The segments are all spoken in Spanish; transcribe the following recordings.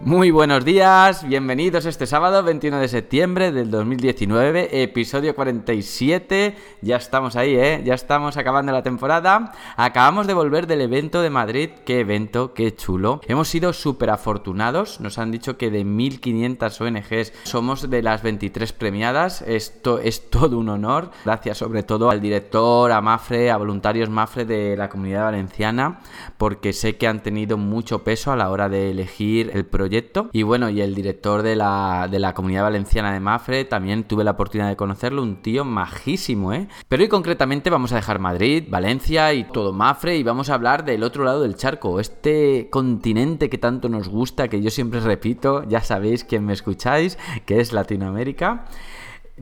Muy buenos días, bienvenidos este sábado 21 de septiembre del 2019, episodio 47. Ya estamos ahí, ¿eh? Ya estamos acabando la temporada. Acabamos de volver del evento de Madrid. Qué evento, qué chulo. Hemos sido súper afortunados. Nos han dicho que de 1500 ONGs somos de las 23 premiadas. Esto es todo un honor. Gracias sobre todo al director, a Mafre, a voluntarios Mafre de la comunidad valenciana, porque sé que han tenido mucho peso a la hora de elegir el proyecto y bueno, y el director de la, de la comunidad valenciana de Mafre, también tuve la oportunidad de conocerlo, un tío majísimo, ¿eh? Pero hoy concretamente vamos a dejar Madrid, Valencia y todo Mafre y vamos a hablar del otro lado del charco, este continente que tanto nos gusta, que yo siempre repito, ya sabéis quien me escucháis, que es Latinoamérica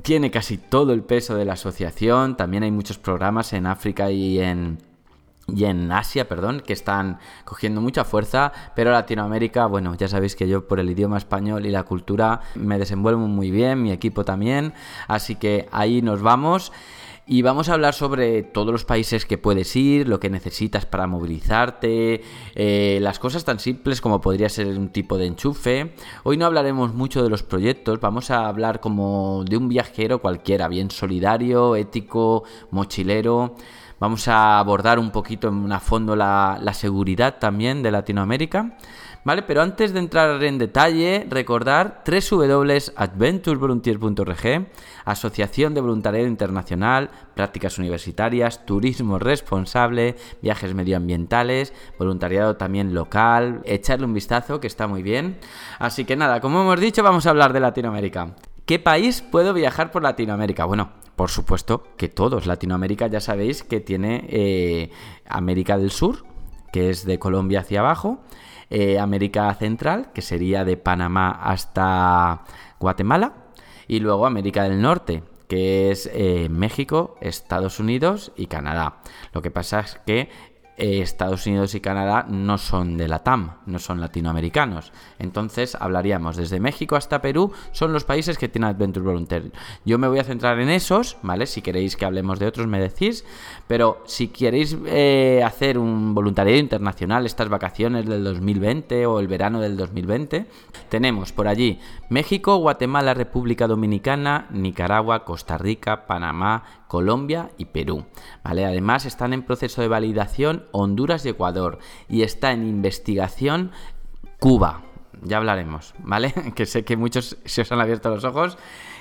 tiene casi todo el peso de la asociación. También hay muchos programas en África y en, y en Asia, perdón, que están cogiendo mucha fuerza, pero Latinoamérica, bueno, ya sabéis que yo por el idioma español y la cultura me desenvuelvo muy bien, mi equipo también, así que ahí nos vamos. Y vamos a hablar sobre todos los países que puedes ir, lo que necesitas para movilizarte, eh, las cosas tan simples como podría ser un tipo de enchufe. Hoy no hablaremos mucho de los proyectos, vamos a hablar como de un viajero cualquiera, bien solidario, ético, mochilero. Vamos a abordar un poquito en a fondo la, seguridad también de Latinoamérica. ¿Vale? Pero antes de entrar en detalle, recordar www.adventurevolunteer.org, Asociación de Voluntariado Internacional, Prácticas Universitarias, Turismo Responsable, Viajes Medioambientales, Voluntariado también local. Echarle un vistazo que está muy bien. Así que nada, como hemos dicho, vamos a hablar de Latinoamérica. ¿Qué país puedo viajar por Latinoamérica? Bueno, por supuesto que todos. Latinoamérica ya sabéis que tiene eh, América del Sur, que es de Colombia hacia abajo, eh, América Central, que sería de Panamá hasta Guatemala, y luego América del Norte, que es eh, México, Estados Unidos y Canadá. Lo que pasa es que Estados Unidos y Canadá no son de la TAM, no son latinoamericanos. Entonces hablaríamos desde México hasta Perú, son los países que tienen Adventure Volunteer. Yo me voy a centrar en esos, ¿vale? Si queréis que hablemos de otros me decís, pero si queréis eh, hacer un voluntariado internacional estas vacaciones del 2020 o el verano del 2020, tenemos por allí México, Guatemala, República Dominicana, Nicaragua, Costa Rica, Panamá, Colombia y Perú. ¿vale? Además están en proceso de validación Honduras y Ecuador y está en investigación Cuba. Ya hablaremos, ¿vale? Que sé que muchos se os han abierto los ojos,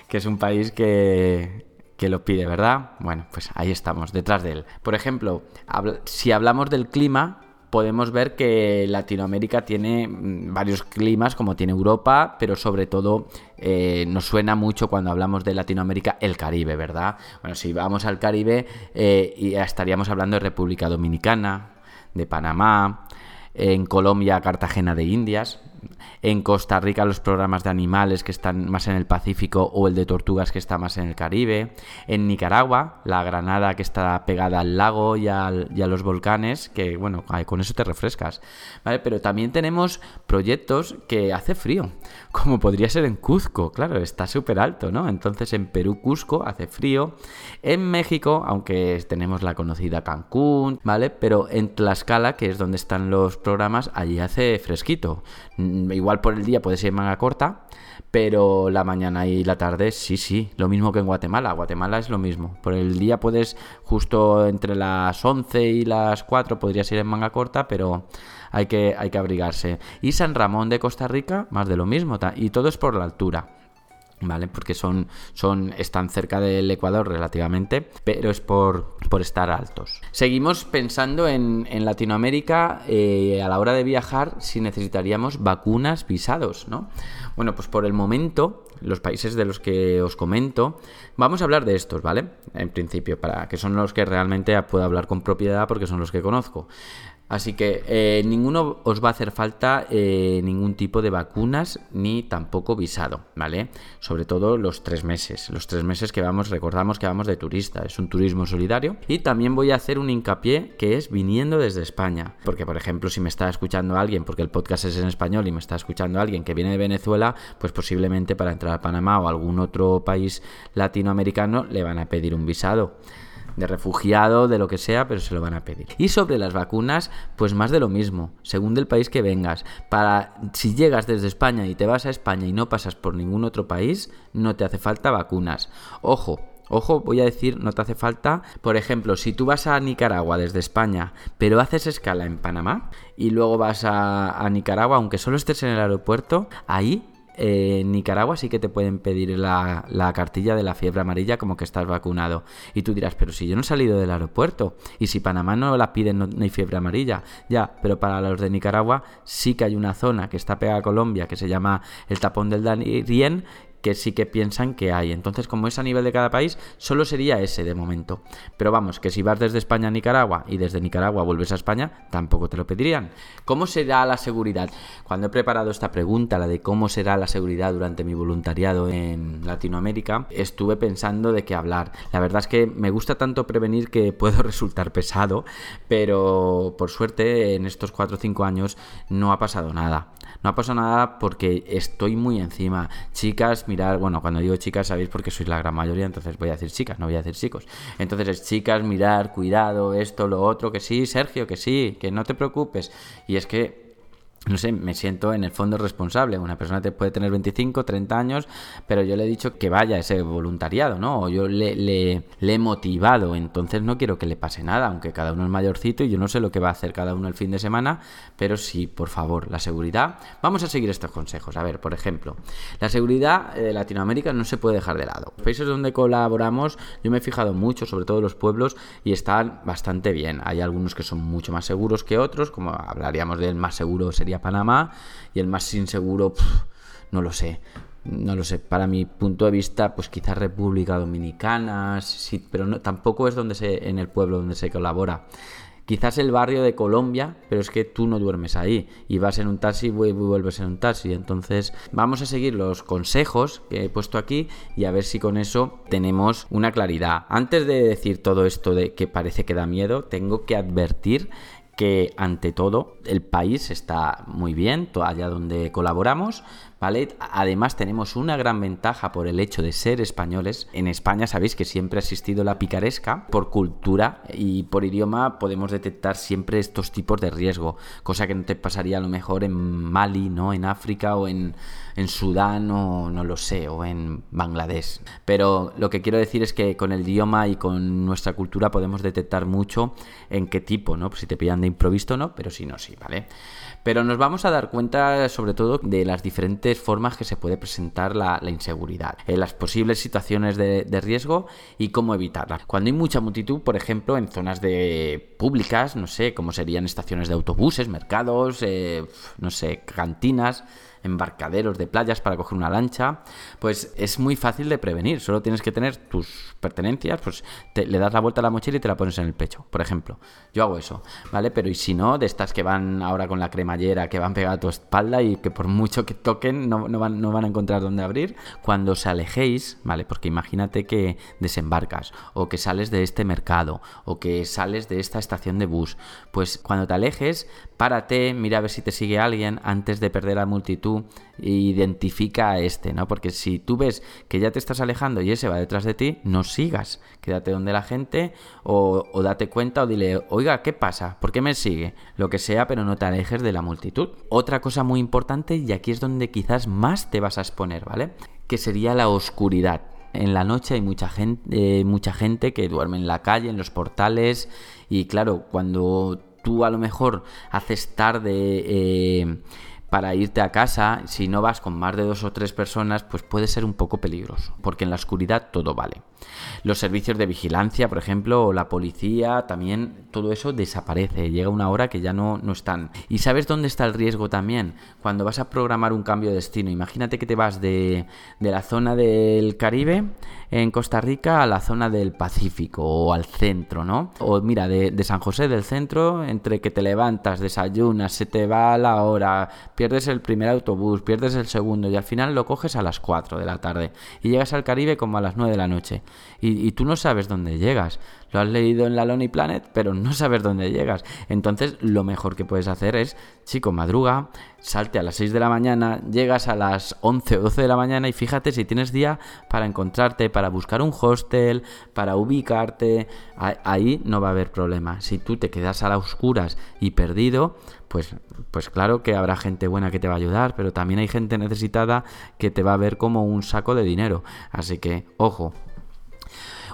que es un país que, que lo pide, ¿verdad? Bueno, pues ahí estamos, detrás de él. Por ejemplo, si hablamos del clima, podemos ver que Latinoamérica tiene mm, varios climas como tiene Europa, pero sobre todo eh, nos suena mucho cuando hablamos de Latinoamérica el Caribe, ¿verdad? Bueno, si vamos al Caribe eh, estaríamos hablando de República Dominicana, de Panamá, en Colombia Cartagena de Indias, en Costa Rica los programas de animales que están más en el Pacífico o el de tortugas que está más en el Caribe, en Nicaragua la granada que está pegada al lago y, a los volcanes, que bueno, con eso te refrescas, ¿vale? Pero también tenemos proyectos que hace frío, como podría ser en Cuzco, claro, está súper alto, ¿no? Entonces en Perú, Cusco hace frío, en México, aunque tenemos la conocida Cancún, ¿vale? Pero en Tlaxcala, que es donde están los programas, allí hace fresquito. Igual por el día puede ser manga corta, pero la mañana y la tarde sí, sí, lo mismo que en Guatemala. Guatemala es lo mismo. Por el día puedes justo entre las 11 y las 4 podrías ir en manga corta, pero hay que, hay que abrigarse. Y San Ramón de Costa Rica, más de lo mismo, y todo es por la altura. ¿Vale? Porque son, son, están cerca del Ecuador relativamente, pero es por, por estar altos. Seguimos pensando en, en Latinoamérica eh, a la hora de viajar si necesitaríamos vacunas, visados, ¿no? Bueno, pues por el momento, los países de los que os comento, vamos a hablar de estos, ¿vale? En principio, para que son los que realmente puedo hablar con propiedad porque son los que conozco. Así que eh, ninguno os va a hacer falta eh, ningún tipo de vacunas ni tampoco visado, ¿vale? Sobre todo los tres meses. Los tres meses que vamos, recordamos que vamos de turista, es un turismo solidario. Y también voy a hacer un hincapié que es viniendo desde España. Porque, por ejemplo, si me está escuchando alguien, porque el podcast es en español y me está escuchando alguien que viene de Venezuela, pues posiblemente para entrar a Panamá o algún otro país latinoamericano le van a pedir un visado de refugiado, de lo que sea, pero se lo van a pedir. Y sobre las vacunas, pues más de lo mismo, según del país que vengas. Para si llegas desde España y te vas a España y no pasas por ningún otro país, no te hace falta vacunas. Ojo, Ojo, voy a decir, no te hace falta. Por ejemplo, si tú vas a Nicaragua desde España, pero haces escala en Panamá y luego vas a, a Nicaragua, aunque solo estés en el aeropuerto, ahí en Nicaragua sí que te pueden pedir la, cartilla de la fiebre amarilla como que estás vacunado. Y tú dirás, pero si yo no he salido del aeropuerto y si Panamá no la piden no, hay fiebre amarilla. Ya, pero para los de Nicaragua sí que hay una zona que está pegada a Colombia que se llama el tapón del Darién que sí que piensan que hay. Entonces, como es a nivel de cada país, solo sería ese de momento. Pero vamos, que si vas desde España a Nicaragua y desde Nicaragua vuelves a España, tampoco te lo pedirían. ¿Cómo será la seguridad? Cuando he preparado esta pregunta, la de cómo será la seguridad durante mi voluntariado en Latinoamérica, estuve pensando de qué hablar. La verdad es que me gusta tanto prevenir que puedo resultar pesado, pero por suerte en estos 4 o 5 años no ha pasado nada. No ha pasado nada porque estoy muy encima. Chicas, mirar, bueno, cuando digo chicas sabéis porque sois la gran mayoría, entonces voy a decir chicas, no voy a decir chicos. Entonces es chicas, mirar, cuidado, esto, lo otro, que sí, Sergio, que sí, que no te preocupes. Y es que no sé, me siento en el fondo responsable. Una persona te puede tener 25, 30 años, pero yo le he dicho que vaya ese voluntariado, ¿no? O yo le, le, he motivado, entonces no quiero que le pase nada, aunque cada uno es mayorcito y yo no sé lo que va a hacer cada uno el fin de semana, pero sí, por favor, la seguridad. Vamos a seguir estos consejos. A ver, por ejemplo, la seguridad de Latinoamérica no se puede dejar de lado. Los países donde colaboramos, yo me he fijado mucho, sobre todo los pueblos, y están bastante bien. Hay algunos que son mucho más seguros que otros, como hablaríamos del más seguro sería Panamá y el más inseguro, no lo sé. No lo sé, para mi punto de vista, pues quizás República Dominicana, sí, pero no, tampoco es donde se, en el pueblo donde se colabora. Quizás el barrio de Colombia, pero es que tú no duermes ahí y vas en un taxi y vuelves en un taxi. Entonces vamos a seguir los consejos que he puesto aquí y a ver si con eso tenemos una claridad. Antes de decir todo esto de que parece que da miedo, tengo que advertir que ante todo el país está muy bien, allá donde colaboramos, Además tenemos una gran ventaja por el hecho de ser españoles. En España sabéis que siempre ha existido la picaresca por cultura y por idioma podemos detectar siempre estos tipos de riesgo, cosa que no te pasaría a lo mejor en Mali, ¿no? En África o en, Sudán o no lo sé, o en Bangladesh. Pero lo que quiero decir es que con el idioma y con nuestra cultura podemos detectar mucho en qué tipo, ¿no? Pues si te pillan de improviso no, pero si no, sí, ¿vale? Pero nos vamos a dar cuenta sobre todo de las diferentes formas que se puede presentar la, inseguridad, en las posibles situaciones de, riesgo y cómo evitarla. Cuando hay mucha multitud, por ejemplo, en zonas de públicas, no sé, como serían estaciones de autobuses, mercados, eh, no sé, cantinas, embarcaderos de playas para coger una lancha, pues es muy fácil de prevenir. Solo tienes que tener tus pertenencias, pues le das la vuelta a la mochila y te la pones en el pecho, por ejemplo. Yo hago eso, ¿vale? Pero y si no, de estas que van ahora con la cremallera, que van pegadas a tu espalda y que por mucho que toquen no, van, no van a encontrar dónde abrir, cuando os alejéis, ¿vale? Porque imagínate que desembarcas o que sales de este mercado o que sales de esta estación de bus, pues cuando te alejes, párate, mira a ver si te sigue alguien antes de perder la multitud e identifica a este, ¿no? Porque si tú ves que ya te estás alejando y ese va detrás de ti, no sigas, quédate donde la gente o, o date cuenta o dile, oiga, ¿qué pasa? ¿Por qué me sigue? Lo que sea, pero no te alejes de la multitud. Otra cosa muy importante, y aquí es donde quizás más te vas a exponer, ¿vale? Que sería la oscuridad en la noche hay mucha gente, eh, mucha gente que duerme en la calle, en los portales y claro, cuando tú a lo mejor haces tarde eh, para irte a casa, si no vas con más de dos o tres personas, pues puede ser un poco peligroso, porque en la oscuridad todo vale. Los servicios de vigilancia, por ejemplo, o la policía, también todo eso desaparece, llega una hora que ya no, no están. ¿Y sabes dónde está el riesgo también? Cuando vas a programar un cambio de destino, imagínate que te vas de, de la zona del Caribe en Costa Rica a la zona del Pacífico o al centro, ¿no? O mira, de, San José del centro, entre que te levantas, desayunas, se te va la hora, el primer autobús, pierdes el segundo y al final lo coges a las 4 de la tarde y llegas al Caribe como a las 9 de la noche y, tú no sabes dónde llegas. Lo has leído en la Lonely Planet, pero no sabes dónde llegas. Entonces, lo mejor que puedes hacer es, chico, madruga, salte a las 6 de la mañana, llegas a las 11 o 12 de la mañana y fíjate si tienes día para encontrarte, para buscar un hostel, para ubicarte. Ahí no va a haber problema. Si tú te quedas a las oscuras y perdido, pues, pues claro que habrá gente buena que te va a ayudar, pero también hay gente necesitada que te va a ver como un saco de dinero. Así que, ojo,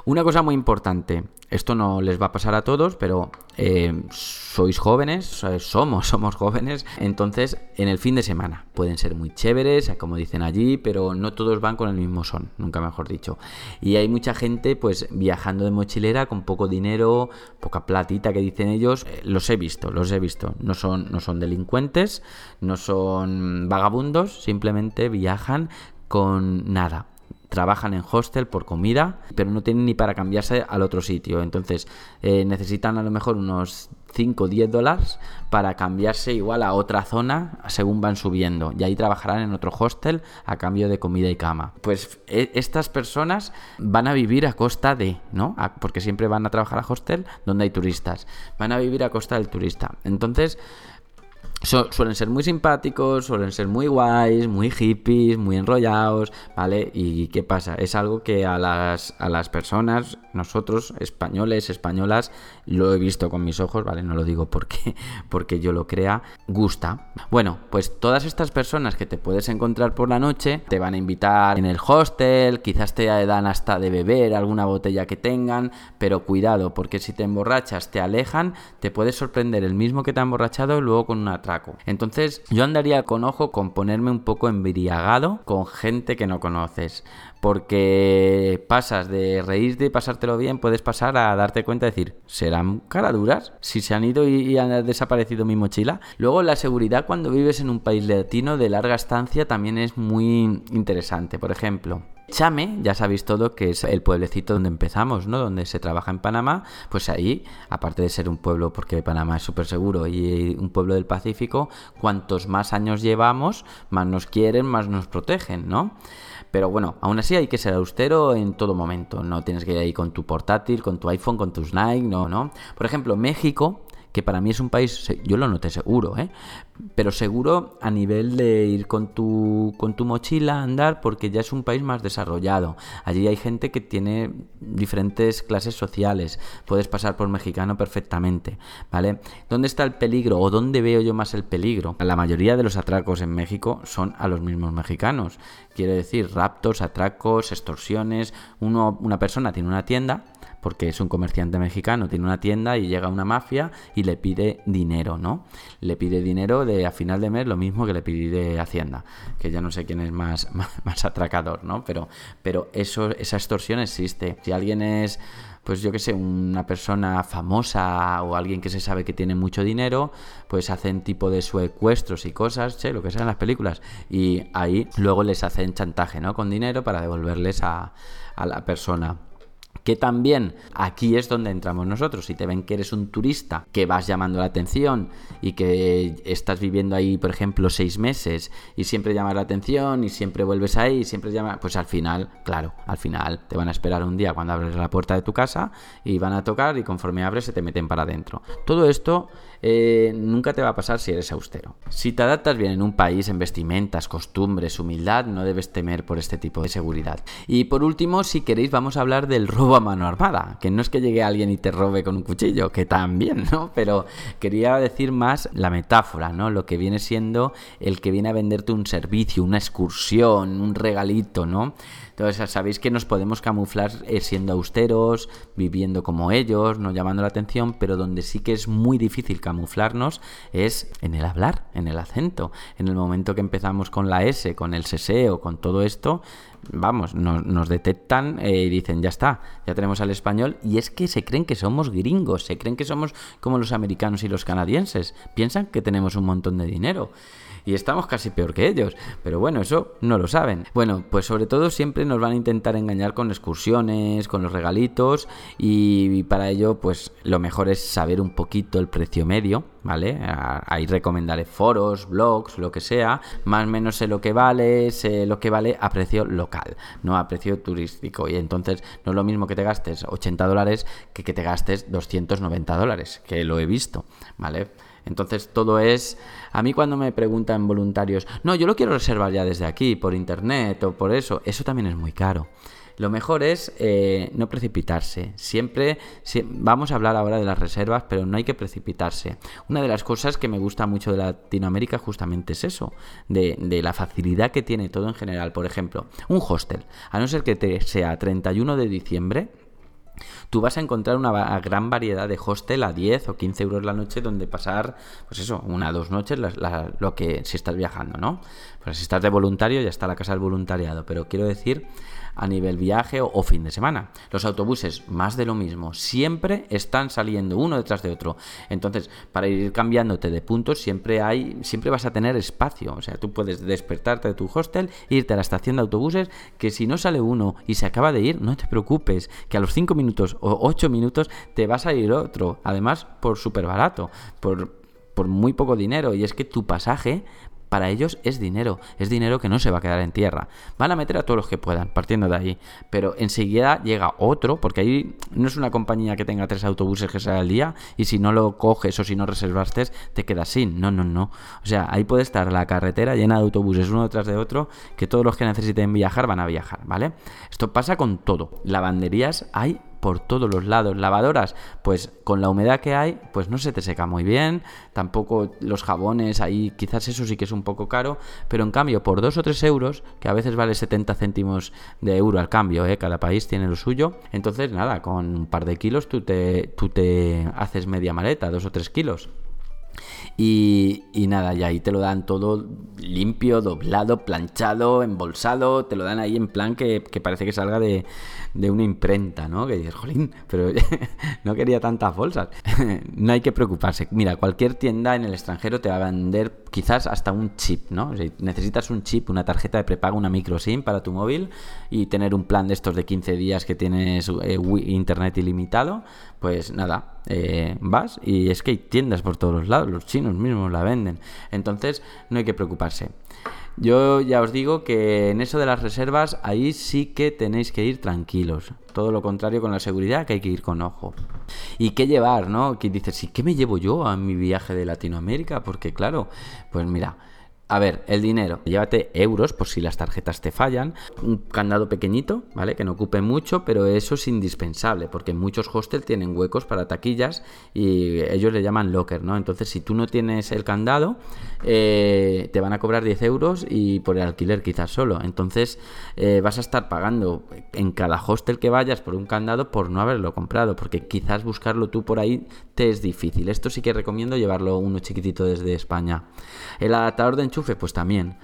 una cosa muy importante, esto no les va a pasar a todos, pero eh, sois jóvenes, somos, somos jóvenes, entonces en el fin de semana. Pueden ser muy chéveres, como dicen allí, pero no todos van con el mismo son, nunca mejor dicho. Y hay mucha gente pues viajando de mochilera con poco dinero, poca platita que dicen ellos, eh, los he visto, los he visto, no son, no son delincuentes, no son vagabundos, simplemente viajan con nada trabajan en hostel por comida, pero no tienen ni para cambiarse al otro sitio. Entonces eh, necesitan a lo mejor unos 5 o 10 dólares para cambiarse igual a otra zona según van subiendo. Y ahí trabajarán en otro hostel a cambio de comida y cama. Pues e, estas personas van a vivir a costa de, ¿no? porque siempre van a trabajar a hostel donde hay turistas. Van a vivir a costa del turista. Entonces suelen ser muy simpáticos, suelen ser muy guays, muy hippies, muy enrollados, ¿vale? ¿Y qué pasa? Es algo que a las, a las personas, nosotros, españoles, españolas, lo he visto con mis ojos, ¿vale? No lo digo porque, porque yo lo crea, gusta. Bueno, pues todas estas personas que te puedes encontrar por la noche te van a invitar en el hostel, quizás te dan hasta de beber alguna botella que tengan, pero cuidado, porque si te emborrachas, te alejan, te puedes sorprender el mismo que te ha emborrachado luego con una entonces yo andaría con ojo con ponerme un poco embriagado con gente que no conoces. Porque pasas de reírte y pasártelo bien, puedes pasar a darte cuenta y decir, ¿serán caraduras? Si se han ido y, han desaparecido mi mochila. Luego la seguridad cuando vives en un país latino de larga estancia también es muy interesante. Por ejemplo, Chame, ya sabéis todo que es el pueblecito donde empezamos, ¿no? Donde se trabaja en Panamá, pues ahí, aparte de ser un pueblo, porque Panamá es súper seguro y un pueblo del Pacífico, cuantos más años llevamos, más nos quieren, más nos protegen, ¿no? Pero bueno, aún así hay que ser austero en todo momento. No tienes que ir ahí con tu portátil, con tu iPhone, con tus Nike, no, no. Por ejemplo, México que para mí es un país, yo lo noté seguro, ¿eh? pero seguro a nivel de ir con tu, con tu mochila a andar porque ya es un país más desarrollado. Allí hay gente que tiene diferentes clases sociales, puedes pasar por mexicano perfectamente, ¿vale? ¿Dónde está el peligro o dónde veo yo más el peligro? La mayoría de los atracos en México son a los mismos mexicanos. Quiere decir raptos, atracos, extorsiones. Uno, una persona tiene una tienda porque es un comerciante mexicano, tiene una tienda y llega una mafia y le pide dinero, ¿no? Le pide dinero de a final de mes lo mismo que le pide Hacienda, que ya no sé quién es más, más, atracador, ¿no? Pero, pero eso, esa extorsión existe. Si alguien es pues yo que sé, una persona famosa o alguien que se sabe que tiene mucho dinero, pues hacen tipo de secuestros y cosas, che, lo que sea en las películas. Y ahí luego les hacen chantaje, ¿no? Con dinero para devolverles a, a la persona que también aquí es donde entramos nosotros. Si te ven que eres un turista, que vas llamando la atención y que estás viviendo ahí, por ejemplo, seis meses y siempre llamas la atención y siempre vuelves ahí y siempre llamas, pues al final, claro, al final te van a esperar un día cuando abres la puerta de tu casa y van a tocar y conforme abres se te meten para adentro. Todo esto eh, nunca te va a pasar si eres austero. Si te adaptas bien en un país, en vestimentas, costumbres, humildad, no debes temer por este tipo de seguridad. Y por último, si queréis, vamos a hablar del rol a mano armada. Que no es que llegue alguien y te robe con un cuchillo, que también, ¿no? Pero quería decir más la metáfora, ¿no? Lo que viene siendo el que viene a venderte un servicio, una excursión, un regalito, ¿no? Entonces, sabéis que nos podemos camuflar eh, siendo austeros, viviendo como ellos, no llamando la atención, pero donde sí que es muy difícil camuflarnos es en el hablar, en el acento. En el momento que empezamos con la S, con el seseo, con todo esto, vamos, nos, detectan eh, y dicen, ya está, ya tenemos al español. Y es que se creen que somos gringos, se creen que somos como los americanos y los canadienses. Piensan que tenemos un montón de dinero y estamos casi peor que ellos. Pero bueno, eso no lo saben. Bueno, pues sobre todo siempre nos van a intentar engañar con excursiones, con los regalitos y para ello pues lo mejor es saber un poquito el precio medio, ¿vale? Ahí recomendaré foros, blogs, lo que sea, más o menos sé lo que vale, sé lo que vale a precio local, no a precio turístico. Y entonces no es lo mismo que te gastes 80 dólares que que te gastes 290 dólares, que lo he visto, ¿vale? Entonces todo es... A mí cuando me preguntan voluntarios, no, yo lo quiero reservar ya desde aquí, por internet o por eso, eso también es muy caro. Lo mejor es eh, no precipitarse. Siempre vamos a hablar ahora de las reservas, pero no hay que precipitarse. Una de las cosas que me gusta mucho de Latinoamérica justamente es eso, de, de la facilidad que tiene todo en general. Por ejemplo, un hostel, a no ser que te sea 31 de diciembre, tú vas a encontrar una gran variedad de hostel a 10 o 15 euros la noche donde pasar, pues eso, una o dos noches, lo que si estás viajando, ¿no? Pues si estás de voluntario ya está la casa del voluntariado, pero quiero decir a nivel viaje o, fin de semana. Los autobuses, más de lo mismo, siempre están saliendo uno detrás de otro. Entonces, para ir cambiándote de puntos, siempre hay, siempre vas a tener espacio. O sea, tú puedes despertarte de tu hostel, irte a la estación de autobuses, que si no sale uno y se acaba de ir, no te preocupes, que a los 5 minutos o 8 minutos te va a salir otro. Además, por súper barato, por por muy poco dinero y es que tu pasaje para ellos es dinero, es dinero que no se va a quedar en tierra. Van a meter a todos los que puedan, partiendo de ahí. Pero enseguida llega otro, porque ahí no es una compañía que tenga tres autobuses que sea al día, y si no lo coges o si no reservaste, te quedas sin. No, no, no. O sea, ahí puede estar la carretera llena de autobuses uno detrás de otro, que todos los que necesiten viajar van a viajar, ¿vale? Esto pasa con todo. Lavanderías hay por todos los lados. Lavadoras, pues con la humedad que hay, pues no se te seca muy bien. Tampoco los jabones, ahí quizás eso sí que es un poco caro. Pero en cambio, por 2 o 3 euros, que a veces vale 70 céntimos de euro al cambio, ¿eh? cada país tiene lo suyo. Entonces, nada, con un par de kilos tú te, tú te haces media maleta, 2 o 3 kilos. Y, nada, y ahí te lo dan todo limpio, doblado, planchado, embolsado, te lo dan ahí en plan que, parece que salga de, una imprenta, ¿no? Que dices, jolín, pero no quería tantas bolsas. no hay que preocuparse. Mira, cualquier tienda en el extranjero te va a vender quizás hasta un chip, ¿no? Si necesitas un chip, una tarjeta de prepago, una micro SIM para tu móvil y tener un plan de estos de 15 días que tienes eh, internet ilimitado, pues nada, eh, vas y es que hay tiendas por todos los lados, los chinos mismos la venden. Entonces no hay que preocuparse. Yo ya os digo que en eso de las reservas, ahí sí que tenéis que ir tranquilos. Todo lo contrario con la seguridad, que hay que ir con ojo. ¿Y qué llevar, no? Que dices, ¿y qué me llevo yo a mi viaje de Latinoamérica? Porque claro, pues mira, a ver, el dinero. Llévate euros por si las tarjetas te fallan. Un candado pequeñito, ¿vale? Que no ocupe mucho, pero eso es indispensable, porque muchos hostels tienen huecos para taquillas y ellos le llaman locker, ¿no? Entonces, si tú no tienes el candado, eh, te van a cobrar 10 euros y por el alquiler quizás solo. Entonces, eh, vas a estar pagando en cada hostel que vayas por un candado por no haberlo comprado, porque quizás buscarlo tú por ahí te es difícil. Esto sí que recomiendo llevarlo uno chiquitito desde España. El adaptador de enchufe pues también,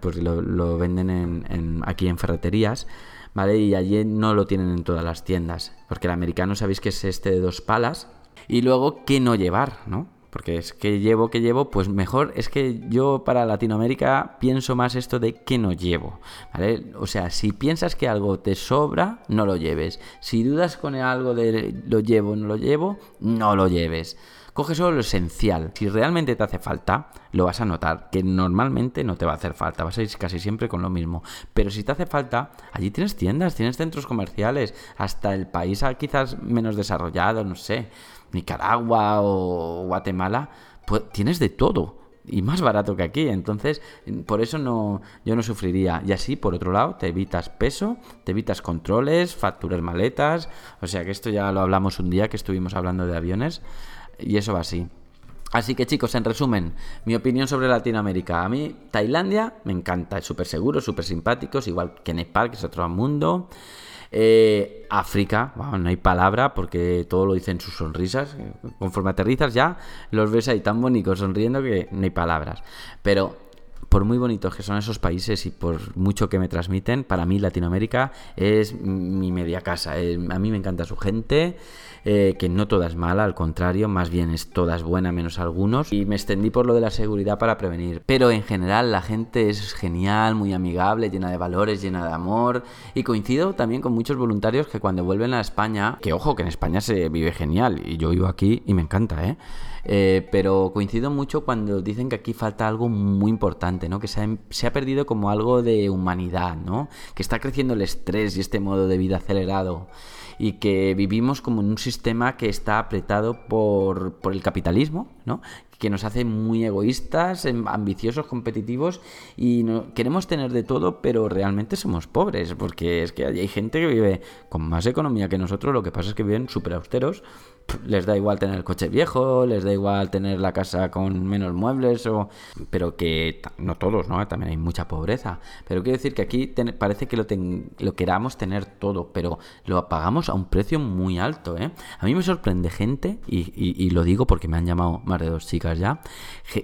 pues lo, venden en, aquí en ferreterías, ¿vale? Y allí no lo tienen en todas las tiendas, porque el americano sabéis que es este de dos palas. Y luego, ¿qué no llevar, no? Porque es que llevo, que llevo, pues mejor es que yo para Latinoamérica pienso más esto de que no llevo, ¿vale? O sea, si piensas que algo te sobra, no lo lleves. Si dudas con algo de lo llevo, no lo llevo, no lo lleves. Coge solo lo esencial. Si realmente te hace falta, lo vas a notar, que normalmente no te va a hacer falta, vas a ir casi siempre con lo mismo. Pero si te hace falta, allí tienes tiendas, tienes centros comerciales, hasta el país quizás menos desarrollado, no sé, Nicaragua o Guatemala, pues tienes de todo y más barato que aquí. Entonces, por eso no, yo no sufriría. Y así, por otro lado, te evitas peso, te evitas controles, facturas maletas. O sea que esto ya lo hablamos un día que estuvimos hablando de aviones. Y eso va así. Así que chicos, en resumen, mi opinión sobre Latinoamérica. A mí, Tailandia me encanta, es súper seguro, súper simpáticos, igual que Nepal, que es otro mundo. Eh, África, no hay palabra porque todo lo dicen sus sonrisas. Conforme aterrizas ya, los ves ahí tan bonitos sonriendo que no hay palabras. Pero por muy bonitos que son esos países y por mucho que me transmiten, para mí Latinoamérica es mi media casa. Eh, a mí me encanta su gente. Eh, que no toda es mala, al contrario, más bien es toda buena menos algunos. Y me extendí por lo de la seguridad para prevenir. Pero en general la gente es genial, muy amigable, llena de valores, llena de amor. Y coincido también con muchos voluntarios que cuando vuelven a España, que ojo, que en España se vive genial, y yo vivo aquí y me encanta, ¿eh? Eh, pero coincido mucho cuando dicen que aquí falta algo muy importante, ¿no? Que se ha, se ha, perdido como algo de humanidad, ¿no? Que está creciendo el estrés y este modo de vida acelerado y que vivimos como en un sistema que está apretado por, por el capitalismo, ¿no? que nos hace muy egoístas, em, ambiciosos, competitivos y queremos tener de todo, pero realmente somos pobres, porque es que hay gente que vive con más economía que nosotros, lo que pasa es que viven súper austeros, les da igual tener el coche viejo, les da igual tener la casa con menos muebles, o... pero que no todos, ¿no? También hay mucha pobreza. Pero quiero decir que aquí parece que lo, lo queramos tener todo, pero lo pagamos a un precio muy alto, ¿eh? A mí me sorprende gente, y, y lo digo porque me han llamado más de dos chicas ya,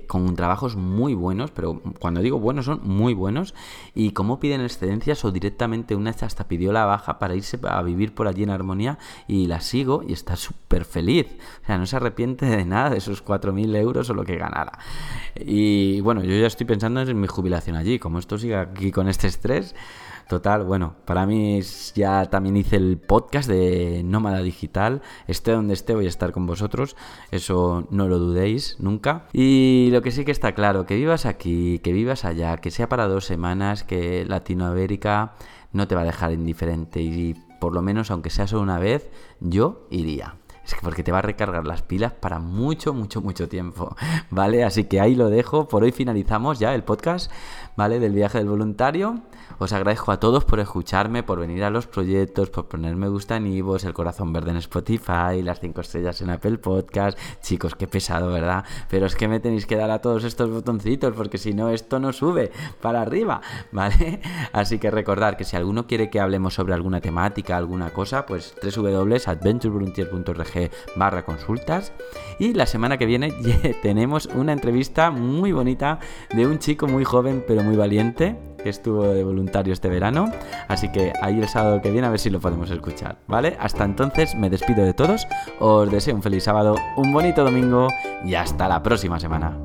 con trabajos muy buenos, pero cuando digo buenos son muy buenos, y cómo piden excedencias o directamente una hasta pidió la baja para irse a vivir por allí en armonía y la sigo y está súper feliz. O sea, no se arrepiente de nada de esos 4.000 euros o lo que ganara. Y bueno, yo ya estoy pensando en mi jubilación allí, como esto sigue aquí con este estrés. Total, bueno, para mí ya también hice el podcast de Nómada Digital. Esté donde esté, voy a estar con vosotros. Eso no lo dudéis nunca. Y lo que sí que está claro, que vivas aquí, que vivas allá, que sea para dos semanas, que Latinoamérica no te va a dejar indiferente. Y por lo menos, aunque sea solo una vez, yo iría. Es que porque te va a recargar las pilas para mucho, mucho, mucho tiempo. ¿Vale? Así que ahí lo dejo. Por hoy finalizamos ya el podcast, ¿vale? Del viaje del voluntario. Os agradezco a todos por escucharme, por venir a los proyectos, por poner me gusta en Ivos, el corazón verde en Spotify, las 5 estrellas en Apple Podcast. Chicos, qué pesado, ¿verdad? Pero es que me tenéis que dar a todos estos botoncitos porque si no esto no sube para arriba, ¿vale? Así que recordar que si alguno quiere que hablemos sobre alguna temática, alguna cosa, pues www.adventurevolunteer.org barra consultas. Y la semana que viene tenemos una entrevista muy bonita de un chico muy joven pero muy valiente que estuvo de voluntario este verano. Así que ahí el sábado que viene a ver si lo podemos escuchar, ¿vale? Hasta entonces me despido de todos, os deseo un feliz sábado, un bonito domingo y hasta la próxima semana.